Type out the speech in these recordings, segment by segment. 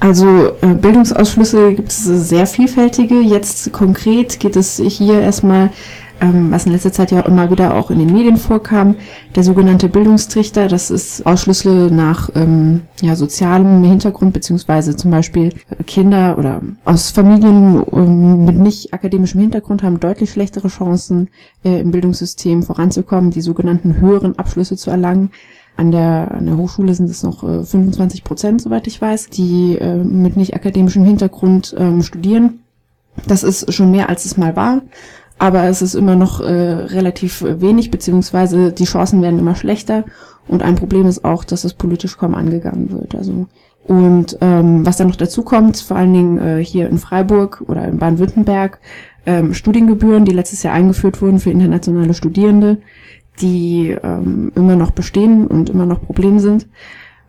Also äh, Bildungsausschlüsse gibt es sehr vielfältige. Jetzt konkret geht es hier erstmal ähm, was in letzter Zeit ja immer wieder auch in den Medien vorkam, der sogenannte Bildungstrichter. Das ist Ausschlüsse nach ähm, ja, sozialem Hintergrund, beziehungsweise zum Beispiel Kinder oder aus Familien ähm, mit nicht akademischem Hintergrund haben deutlich schlechtere Chancen äh, im Bildungssystem voranzukommen, die sogenannten höheren Abschlüsse zu erlangen. An der, an der Hochschule sind es noch äh, 25 Prozent, soweit ich weiß, die äh, mit nicht akademischem Hintergrund ähm, studieren. Das ist schon mehr, als es mal war aber es ist immer noch äh, relativ wenig, beziehungsweise die Chancen werden immer schlechter. Und ein Problem ist auch, dass es politisch kaum angegangen wird. Also und ähm, was dann noch dazu kommt, vor allen Dingen äh, hier in Freiburg oder in Baden-Württemberg, ähm, Studiengebühren, die letztes Jahr eingeführt wurden für internationale Studierende, die ähm, immer noch bestehen und immer noch Problem sind.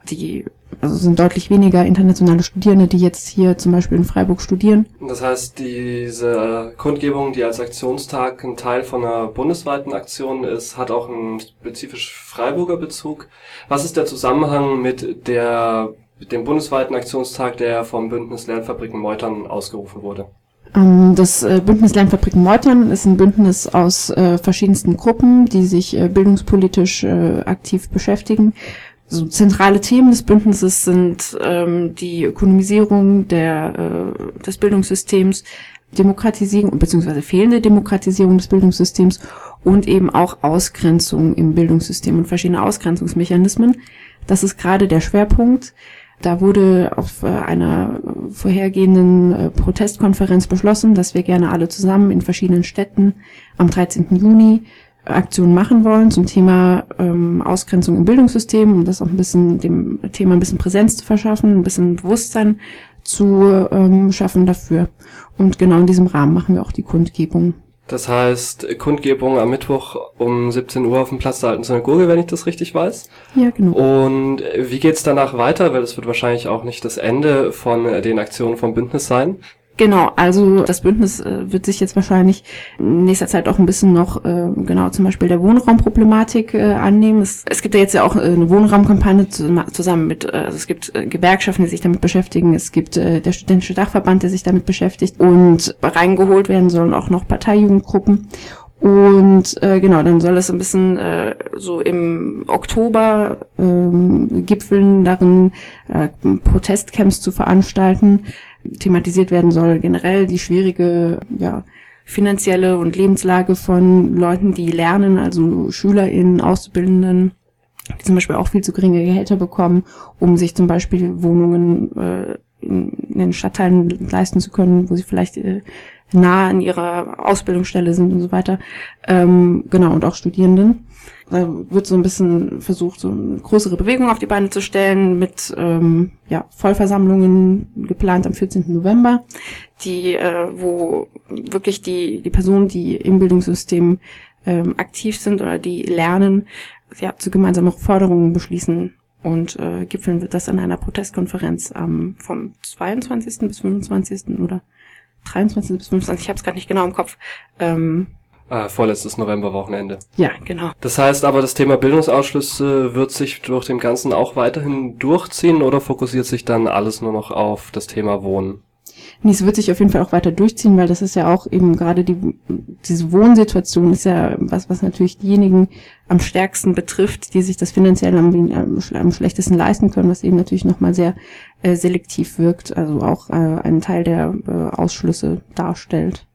Die also sind deutlich weniger internationale Studierende, die jetzt hier zum Beispiel in Freiburg studieren. Das heißt, diese Kundgebung, die als Aktionstag ein Teil von einer bundesweiten Aktion ist, hat auch einen spezifisch Freiburger Bezug. Was ist der Zusammenhang mit der mit dem bundesweiten Aktionstag, der vom Bündnis Lernfabriken Meutern ausgerufen wurde? Ähm, das äh, Bündnis Lernfabriken Meutern ist ein Bündnis aus äh, verschiedensten Gruppen, die sich äh, bildungspolitisch aktiv beschäftigen so zentrale Themen des Bündnisses sind ähm, die Ökonomisierung der, des Bildungssystems, Demokratisierung bzw. fehlende Demokratisierung des Bildungssystems und eben auch Ausgrenzung im Bildungssystem und verschiedene Ausgrenzungsmechanismen. Das ist gerade der Schwerpunkt. Da wurde auf äh, einer vorhergehenden äh, Protestkonferenz beschlossen, dass wir gerne alle zusammen in verschiedenen Städten am 13. Juni Aktionen machen wollen zum Thema ähm, Ausgrenzung im Bildungssystem, um das auch ein bisschen dem Thema ein bisschen Präsenz zu verschaffen, ein bisschen Bewusstsein zu ähm, schaffen dafür. Und genau in diesem Rahmen machen wir auch die Kundgebung. Das heißt, Kundgebung am Mittwoch um 17 Uhr auf dem Platz der Alten Synagoge, wenn ich das richtig weiß. Ja, genau. Und wie geht's danach weiter? Weil es wird wahrscheinlich auch nicht das Ende von den Aktionen vom Bündnis sein. Genau, also das Bündnis äh, wird sich jetzt wahrscheinlich in nächster Zeit auch ein bisschen noch äh, genau zum Beispiel der Wohnraumproblematik äh, annehmen. Es, es gibt ja jetzt ja auch äh, eine Wohnraumkampagne zusammen mit, äh, also es gibt äh, Gewerkschaften, die sich damit beschäftigen, es gibt äh, der studentische Dachverband, der sich damit beschäftigt und reingeholt werden sollen auch noch Parteijugendgruppen. Und äh, genau, dann soll es ein bisschen äh, so im Oktober ähm, gipfeln darin, äh, Protestcamps zu veranstalten thematisiert werden soll, generell die schwierige, ja, finanzielle und Lebenslage von Leuten, die lernen, also SchülerInnen, Auszubildenden, die zum Beispiel auch viel zu geringe Gehälter bekommen, um sich zum Beispiel Wohnungen äh, in, den Stadtteilen leisten zu können, wo sie vielleicht äh, nah an ihrer Ausbildungsstelle sind und so weiter. Ähm, genau, und auch Studierenden. Da wird so ein bisschen versucht, so eine größere Bewegung auf die Beine zu stellen mit ähm, ja, Vollversammlungen geplant am 14. November, die, äh, wo wirklich die, die Personen, die im Bildungssystem ähm, aktiv sind oder die lernen, ja, zu gemeinsamen Forderungen beschließen und äh, gipfeln wird das in einer Protestkonferenz ähm, vom 22. bis 25. oder 23. bis 25. Ich habe es gerade nicht genau im Kopf. Ähm, Ah, vorletztes Novemberwochenende. Ja, genau. Das heißt aber, das Thema Bildungsausschlüsse wird sich durch den Ganzen auch weiterhin durchziehen oder fokussiert sich dann alles nur noch auf das Thema Wohnen? Nee, es wird sich auf jeden Fall auch weiter durchziehen, weil das ist ja auch eben gerade die, diese Wohnsituation ist ja was, was natürlich diejenigen am stärksten betrifft, die sich das finanziell am, am, schlechtesten leisten können, was eben natürlich nochmal sehr äh, selektiv wirkt, also auch äh, einen Teil der äh, Ausschlüsse darstellt.